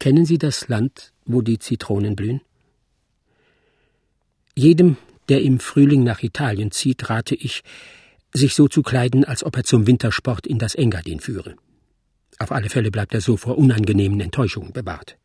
Kennen Sie das Land, wo die Zitronen blühen? Jedem, der im Frühling nach Italien zieht, rate ich, sich so zu kleiden, als ob er zum Wintersport in das Engadin führe. Auf alle Fälle bleibt er so vor unangenehmen Enttäuschungen bewahrt.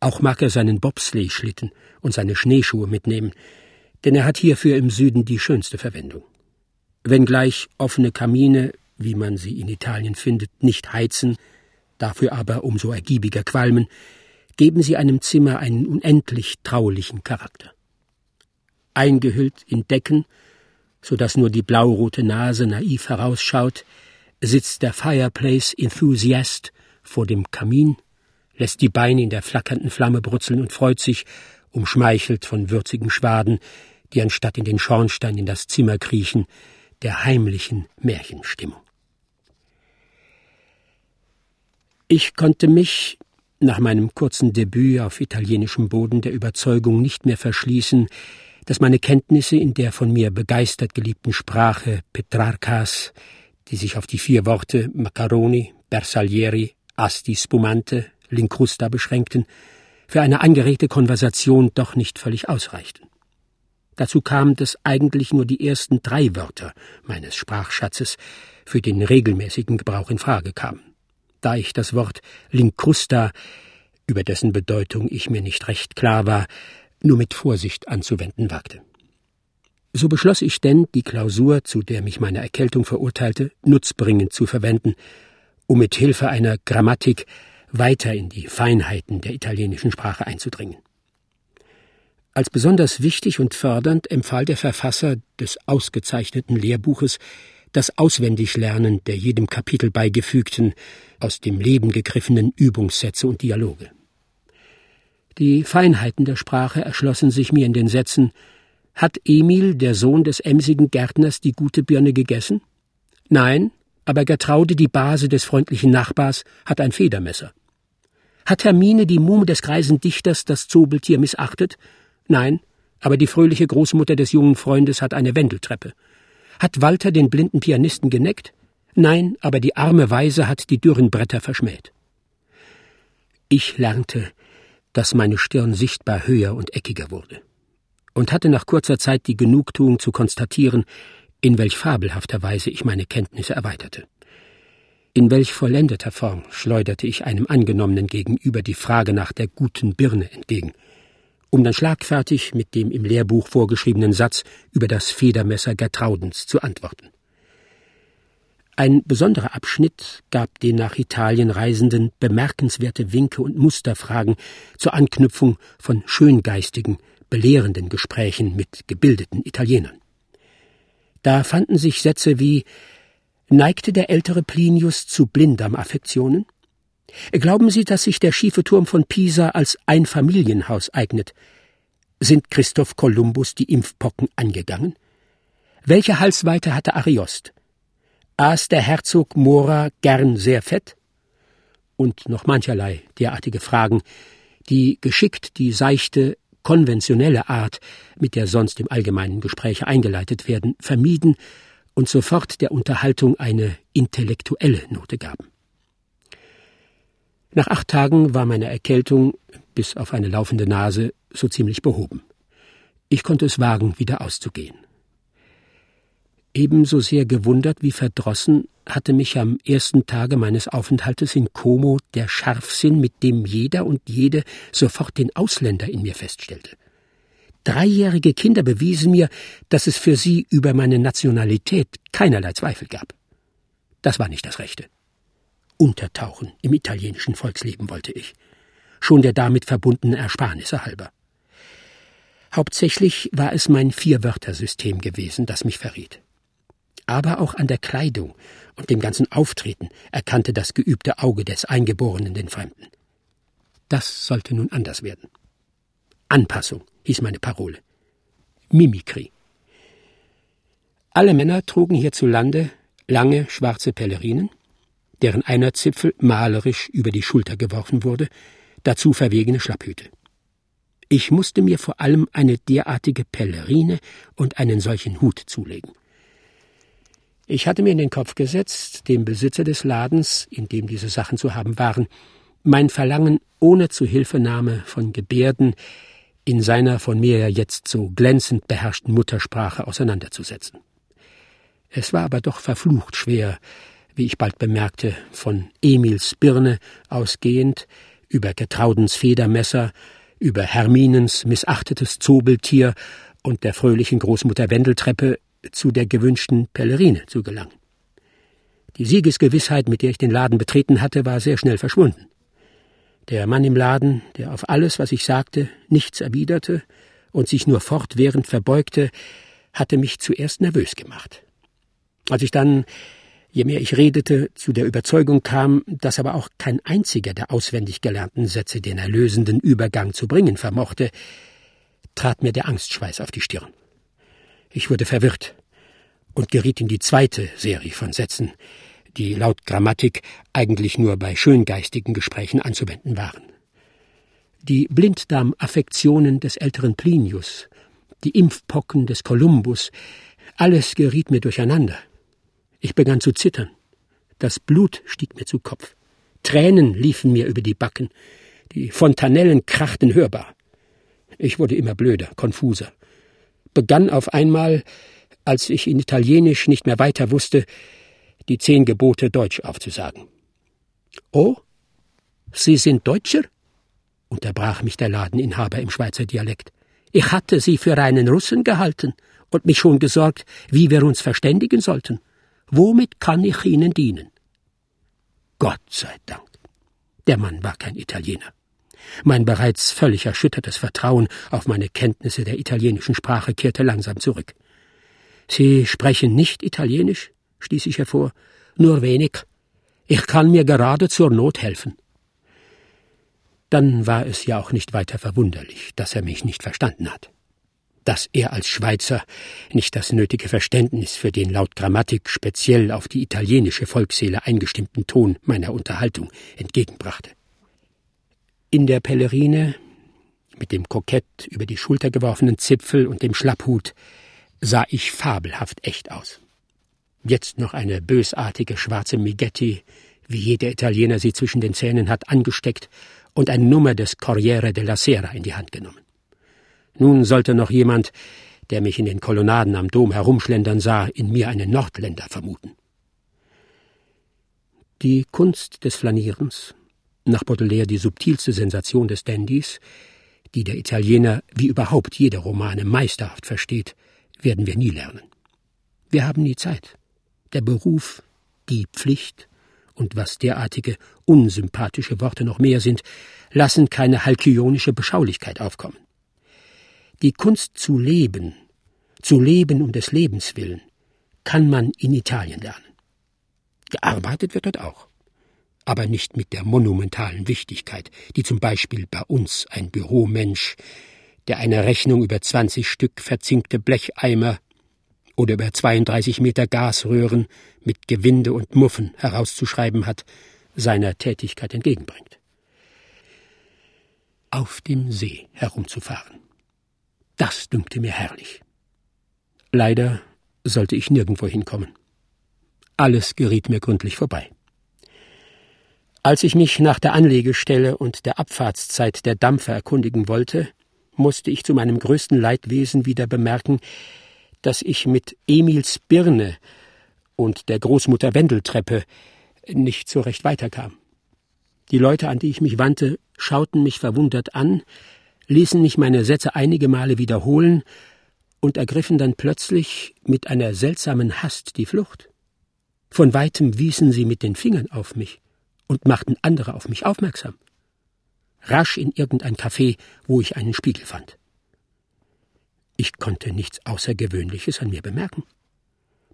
Auch mag er seinen Bobsleigh-Schlitten und seine Schneeschuhe mitnehmen, denn er hat hierfür im Süden die schönste Verwendung. Wenngleich offene Kamine, wie man sie in Italien findet, nicht heizen, dafür aber umso ergiebiger qualmen, geben sie einem Zimmer einen unendlich traulichen Charakter. Eingehüllt in Decken, so dass nur die blaurote Nase naiv herausschaut, sitzt der Fireplace Enthusiast vor dem Kamin, lässt die Beine in der flackernden Flamme brutzeln und freut sich, umschmeichelt von würzigen Schwaden, die anstatt in den Schornstein in das Zimmer kriechen, der heimlichen Märchenstimmung. Ich konnte mich, nach meinem kurzen Debüt auf italienischem Boden, der Überzeugung nicht mehr verschließen, dass meine Kenntnisse in der von mir begeistert geliebten Sprache Petrarcas, die sich auf die vier Worte Macaroni, Bersaglieri, Asti Spumante, Lincrusta beschränkten, für eine angeregte Konversation doch nicht völlig ausreichten. Dazu kam, dass eigentlich nur die ersten drei Wörter meines Sprachschatzes für den regelmäßigen Gebrauch in Frage kamen. Da ich das Wort Lincrusta, über dessen Bedeutung ich mir nicht recht klar war, nur mit Vorsicht anzuwenden wagte. So beschloss ich denn, die Klausur, zu der mich meine Erkältung verurteilte, nutzbringend zu verwenden, um mit Hilfe einer Grammatik weiter in die Feinheiten der italienischen Sprache einzudringen. Als besonders wichtig und fördernd empfahl der Verfasser des ausgezeichneten Lehrbuches das Auswendiglernen der jedem Kapitel beigefügten, aus dem Leben gegriffenen Übungssätze und Dialoge. Die Feinheiten der Sprache erschlossen sich mir in den Sätzen Hat Emil, der Sohn des emsigen Gärtners, die gute Birne gegessen? Nein, aber Gertraude, die Base des freundlichen Nachbars, hat ein Federmesser. Hat Hermine, die Muhme des greisen Dichters, das Zobeltier missachtet? Nein, aber die fröhliche Großmutter des jungen Freundes hat eine Wendeltreppe. Hat Walter den blinden Pianisten geneckt? Nein, aber die arme Weise hat die dürren Bretter verschmäht. Ich lernte, dass meine Stirn sichtbar höher und eckiger wurde, und hatte nach kurzer Zeit die Genugtuung zu konstatieren, in welch fabelhafter Weise ich meine Kenntnisse erweiterte. In welch vollendeter Form schleuderte ich einem Angenommenen gegenüber die Frage nach der guten Birne entgegen, um dann schlagfertig mit dem im Lehrbuch vorgeschriebenen Satz über das Federmesser Gertraudens zu antworten. Ein besonderer Abschnitt gab den nach Italien Reisenden bemerkenswerte Winke und Musterfragen zur Anknüpfung von schöngeistigen, belehrenden Gesprächen mit gebildeten Italienern. Da fanden sich Sätze wie Neigte der ältere Plinius zu Blinddarmaffektionen? Glauben Sie, dass sich der schiefe Turm von Pisa als Einfamilienhaus eignet? Sind Christoph Kolumbus die Impfpocken angegangen? Welche Halsweite hatte Ariost? aß der Herzog Mora gern sehr fett? Und noch mancherlei derartige Fragen, die geschickt die seichte, konventionelle Art, mit der sonst im allgemeinen Gespräche eingeleitet werden, vermieden und sofort der Unterhaltung eine intellektuelle Note gaben. Nach acht Tagen war meine Erkältung, bis auf eine laufende Nase, so ziemlich behoben. Ich konnte es wagen, wieder auszugehen. Ebenso sehr gewundert wie verdrossen hatte mich am ersten Tage meines Aufenthaltes in Como der Scharfsinn, mit dem jeder und jede sofort den Ausländer in mir feststellte. Dreijährige Kinder bewiesen mir, dass es für sie über meine Nationalität keinerlei Zweifel gab. Das war nicht das Rechte. Untertauchen im italienischen Volksleben wollte ich, schon der damit verbundenen Ersparnisse halber. Hauptsächlich war es mein Vierwörtersystem gewesen, das mich verriet aber auch an der Kleidung und dem ganzen Auftreten erkannte das geübte Auge des Eingeborenen den Fremden. Das sollte nun anders werden. Anpassung hieß meine Parole. Mimikry. Alle Männer trugen hierzulande lange schwarze Pellerinen, deren einer Zipfel malerisch über die Schulter geworfen wurde, dazu verwegene Schlapphüte. Ich musste mir vor allem eine derartige Pellerine und einen solchen Hut zulegen. Ich hatte mir in den Kopf gesetzt, dem Besitzer des Ladens, in dem diese Sachen zu haben waren, mein Verlangen ohne Zuhilfenahme von Gebärden in seiner von mir jetzt so glänzend beherrschten Muttersprache auseinanderzusetzen. Es war aber doch verflucht schwer, wie ich bald bemerkte, von Emils Birne ausgehend, über Getraudens Federmesser, über Herminens missachtetes Zobeltier und der fröhlichen Großmutter Wendeltreppe zu der gewünschten Pellerine zu gelangen. Die Siegesgewissheit, mit der ich den Laden betreten hatte, war sehr schnell verschwunden. Der Mann im Laden, der auf alles, was ich sagte, nichts erwiderte und sich nur fortwährend verbeugte, hatte mich zuerst nervös gemacht. Als ich dann, je mehr ich redete, zu der Überzeugung kam, dass aber auch kein einziger der auswendig gelernten Sätze den erlösenden Übergang zu bringen vermochte, trat mir der Angstschweiß auf die Stirn. Ich wurde verwirrt und geriet in die zweite Serie von Sätzen, die laut Grammatik eigentlich nur bei schöngeistigen Gesprächen anzuwenden waren. Die Blinddarmaffektionen des älteren Plinius, die Impfpocken des Kolumbus, alles geriet mir durcheinander. Ich begann zu zittern. Das Blut stieg mir zu Kopf. Tränen liefen mir über die Backen. Die Fontanellen krachten hörbar. Ich wurde immer blöder, konfuser. Begann auf einmal, als ich in Italienisch nicht mehr weiter wusste, die zehn Gebote Deutsch aufzusagen. Oh, Sie sind Deutscher? unterbrach mich der Ladeninhaber im Schweizer Dialekt. Ich hatte Sie für einen Russen gehalten und mich schon gesorgt, wie wir uns verständigen sollten. Womit kann ich Ihnen dienen? Gott sei Dank. Der Mann war kein Italiener. Mein bereits völlig erschüttertes Vertrauen auf meine Kenntnisse der italienischen Sprache kehrte langsam zurück. Sie sprechen nicht Italienisch? stieß ich hervor. Nur wenig. Ich kann mir gerade zur Not helfen. Dann war es ja auch nicht weiter verwunderlich, dass er mich nicht verstanden hat. Dass er als Schweizer nicht das nötige Verständnis für den laut Grammatik speziell auf die italienische Volksseele eingestimmten Ton meiner Unterhaltung entgegenbrachte. In der Pellerine, mit dem kokett über die Schulter geworfenen Zipfel und dem Schlapphut, sah ich fabelhaft echt aus. Jetzt noch eine bösartige schwarze Migetti, wie jeder Italiener sie zwischen den Zähnen hat, angesteckt und eine Nummer des Corriere della Sera in die Hand genommen. Nun sollte noch jemand, der mich in den Kolonnaden am Dom herumschlendern sah, in mir einen Nordländer vermuten. Die Kunst des Flanierens, nach Baudelaire die subtilste Sensation des Dandys, die der Italiener wie überhaupt jeder Romane meisterhaft versteht, werden wir nie lernen. Wir haben nie Zeit der Beruf, die Pflicht und was derartige unsympathische Worte noch mehr sind, lassen keine halkionische Beschaulichkeit aufkommen. Die Kunst zu leben, zu leben um des Lebens willen, kann man in Italien lernen. Gearbeitet wird dort auch, aber nicht mit der monumentalen Wichtigkeit, die zum Beispiel bei uns ein Büromensch, der eine Rechnung über zwanzig Stück verzinkte Blecheimer oder über 32 Meter Gasröhren mit Gewinde und Muffen herauszuschreiben hat, seiner Tätigkeit entgegenbringt. Auf dem See herumzufahren. Das dünkte mir herrlich. Leider sollte ich nirgendwo hinkommen. Alles geriet mir gründlich vorbei. Als ich mich nach der Anlegestelle und der Abfahrtszeit der Dampfer erkundigen wollte, musste ich zu meinem größten Leidwesen wieder bemerken, dass ich mit Emils Birne und der Großmutter Wendeltreppe nicht so recht weiterkam. Die Leute, an die ich mich wandte, schauten mich verwundert an, ließen mich meine Sätze einige Male wiederholen und ergriffen dann plötzlich mit einer seltsamen Hast die Flucht. Von weitem wiesen sie mit den Fingern auf mich und machten andere auf mich aufmerksam. Rasch in irgendein Café, wo ich einen Spiegel fand. Ich konnte nichts Außergewöhnliches an mir bemerken.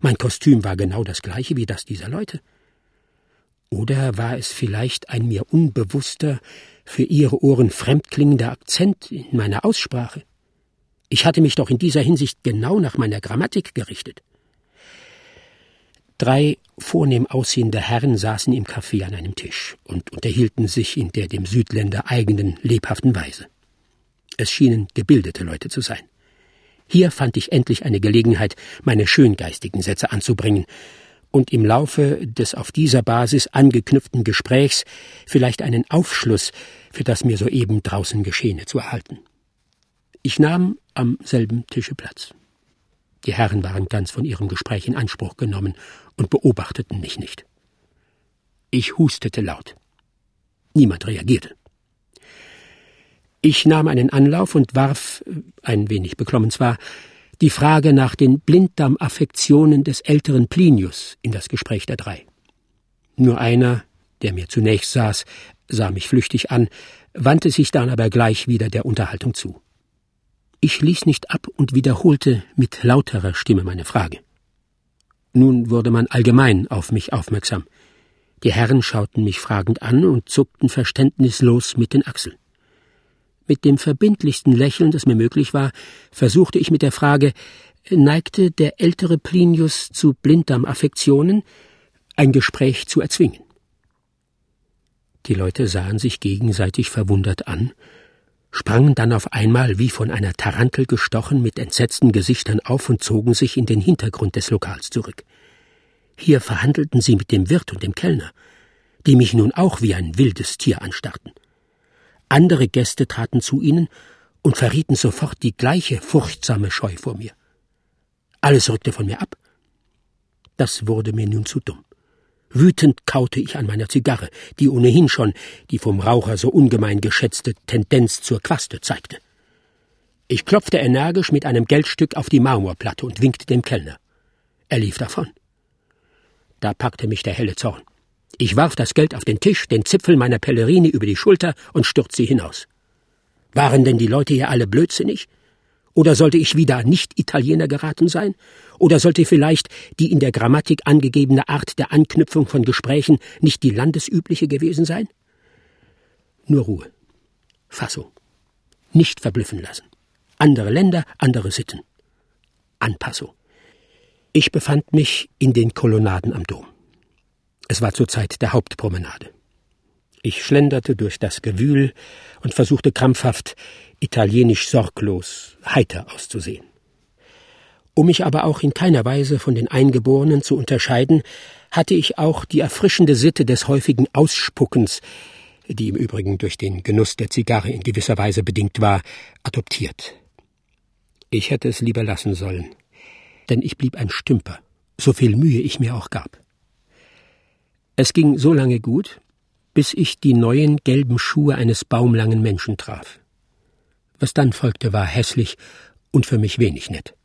Mein Kostüm war genau das gleiche wie das dieser Leute. Oder war es vielleicht ein mir unbewusster, für ihre Ohren fremdklingender Akzent in meiner Aussprache? Ich hatte mich doch in dieser Hinsicht genau nach meiner Grammatik gerichtet. Drei vornehm aussehende Herren saßen im Café an einem Tisch und unterhielten sich in der dem Südländer eigenen lebhaften Weise. Es schienen gebildete Leute zu sein. Hier fand ich endlich eine Gelegenheit, meine schöngeistigen Sätze anzubringen, und im Laufe des auf dieser Basis angeknüpften Gesprächs vielleicht einen Aufschluss für das mir soeben draußen Geschehene zu erhalten. Ich nahm am selben Tische Platz. Die Herren waren ganz von ihrem Gespräch in Anspruch genommen und beobachteten mich nicht. Ich hustete laut. Niemand reagierte. Ich nahm einen Anlauf und warf, ein wenig beklommen zwar, die Frage nach den Blinddarmaffektionen des älteren Plinius in das Gespräch der drei. Nur einer, der mir zunächst saß, sah mich flüchtig an, wandte sich dann aber gleich wieder der Unterhaltung zu. Ich ließ nicht ab und wiederholte mit lauterer Stimme meine Frage. Nun wurde man allgemein auf mich aufmerksam. Die Herren schauten mich fragend an und zuckten verständnislos mit den Achseln. Mit dem verbindlichsten Lächeln, das mir möglich war, versuchte ich mit der Frage, neigte der ältere Plinius zu Blinddarmaffektionen, ein Gespräch zu erzwingen. Die Leute sahen sich gegenseitig verwundert an, sprangen dann auf einmal wie von einer Tarantel gestochen mit entsetzten Gesichtern auf und zogen sich in den Hintergrund des Lokals zurück. Hier verhandelten sie mit dem Wirt und dem Kellner, die mich nun auch wie ein wildes Tier anstarrten. Andere Gäste traten zu ihnen und verrieten sofort die gleiche furchtsame Scheu vor mir. Alles rückte von mir ab. Das wurde mir nun zu dumm. Wütend kaute ich an meiner Zigarre, die ohnehin schon die vom Raucher so ungemein geschätzte Tendenz zur Quaste zeigte. Ich klopfte energisch mit einem Geldstück auf die Marmorplatte und winkte dem Kellner. Er lief davon. Da packte mich der helle Zorn. Ich warf das Geld auf den Tisch, den Zipfel meiner Pellerine über die Schulter und stürzte hinaus. Waren denn die Leute hier alle blödsinnig? Oder sollte ich wieder Nicht-Italiener geraten sein? Oder sollte vielleicht die in der Grammatik angegebene Art der Anknüpfung von Gesprächen nicht die landesübliche gewesen sein? Nur Ruhe. Fassung. Nicht verblüffen lassen. Andere Länder, andere Sitten. Anpassung. Ich befand mich in den Kolonnaden am Dom. Es war zur Zeit der Hauptpromenade. Ich schlenderte durch das Gewühl und versuchte krampfhaft, italienisch sorglos, heiter auszusehen. Um mich aber auch in keiner Weise von den Eingeborenen zu unterscheiden, hatte ich auch die erfrischende Sitte des häufigen Ausspuckens, die im Übrigen durch den Genuss der Zigarre in gewisser Weise bedingt war, adoptiert. Ich hätte es lieber lassen sollen, denn ich blieb ein Stümper, so viel Mühe ich mir auch gab. Es ging so lange gut, bis ich die neuen gelben Schuhe eines baumlangen Menschen traf. Was dann folgte, war hässlich und für mich wenig nett.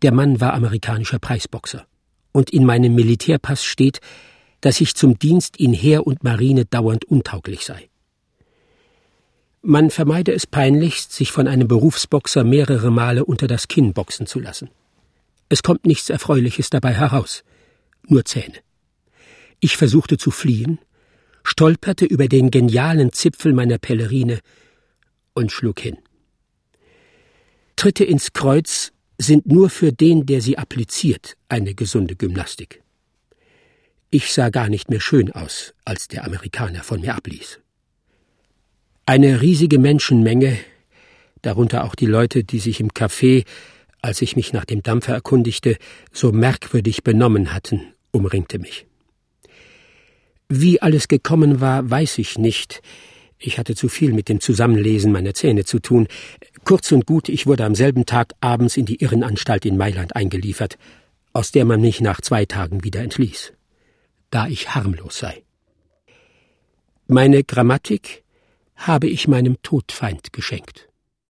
Der Mann war amerikanischer Preisboxer, und in meinem Militärpass steht, dass ich zum Dienst in Heer und Marine dauernd untauglich sei. Man vermeide es peinlichst, sich von einem Berufsboxer mehrere Male unter das Kinn boxen zu lassen. Es kommt nichts Erfreuliches dabei heraus, nur Zähne. Ich versuchte zu fliehen, stolperte über den genialen Zipfel meiner Pellerine und schlug hin. Tritte ins Kreuz sind nur für den, der sie appliziert, eine gesunde Gymnastik. Ich sah gar nicht mehr schön aus, als der Amerikaner von mir abließ. Eine riesige Menschenmenge, darunter auch die Leute, die sich im Café, als ich mich nach dem Dampfer erkundigte, so merkwürdig benommen hatten, umringte mich. Wie alles gekommen war, weiß ich nicht. Ich hatte zu viel mit dem Zusammenlesen meiner Zähne zu tun. Kurz und gut, ich wurde am selben Tag abends in die Irrenanstalt in Mailand eingeliefert, aus der man mich nach zwei Tagen wieder entließ, da ich harmlos sei. Meine Grammatik habe ich meinem Todfeind geschenkt.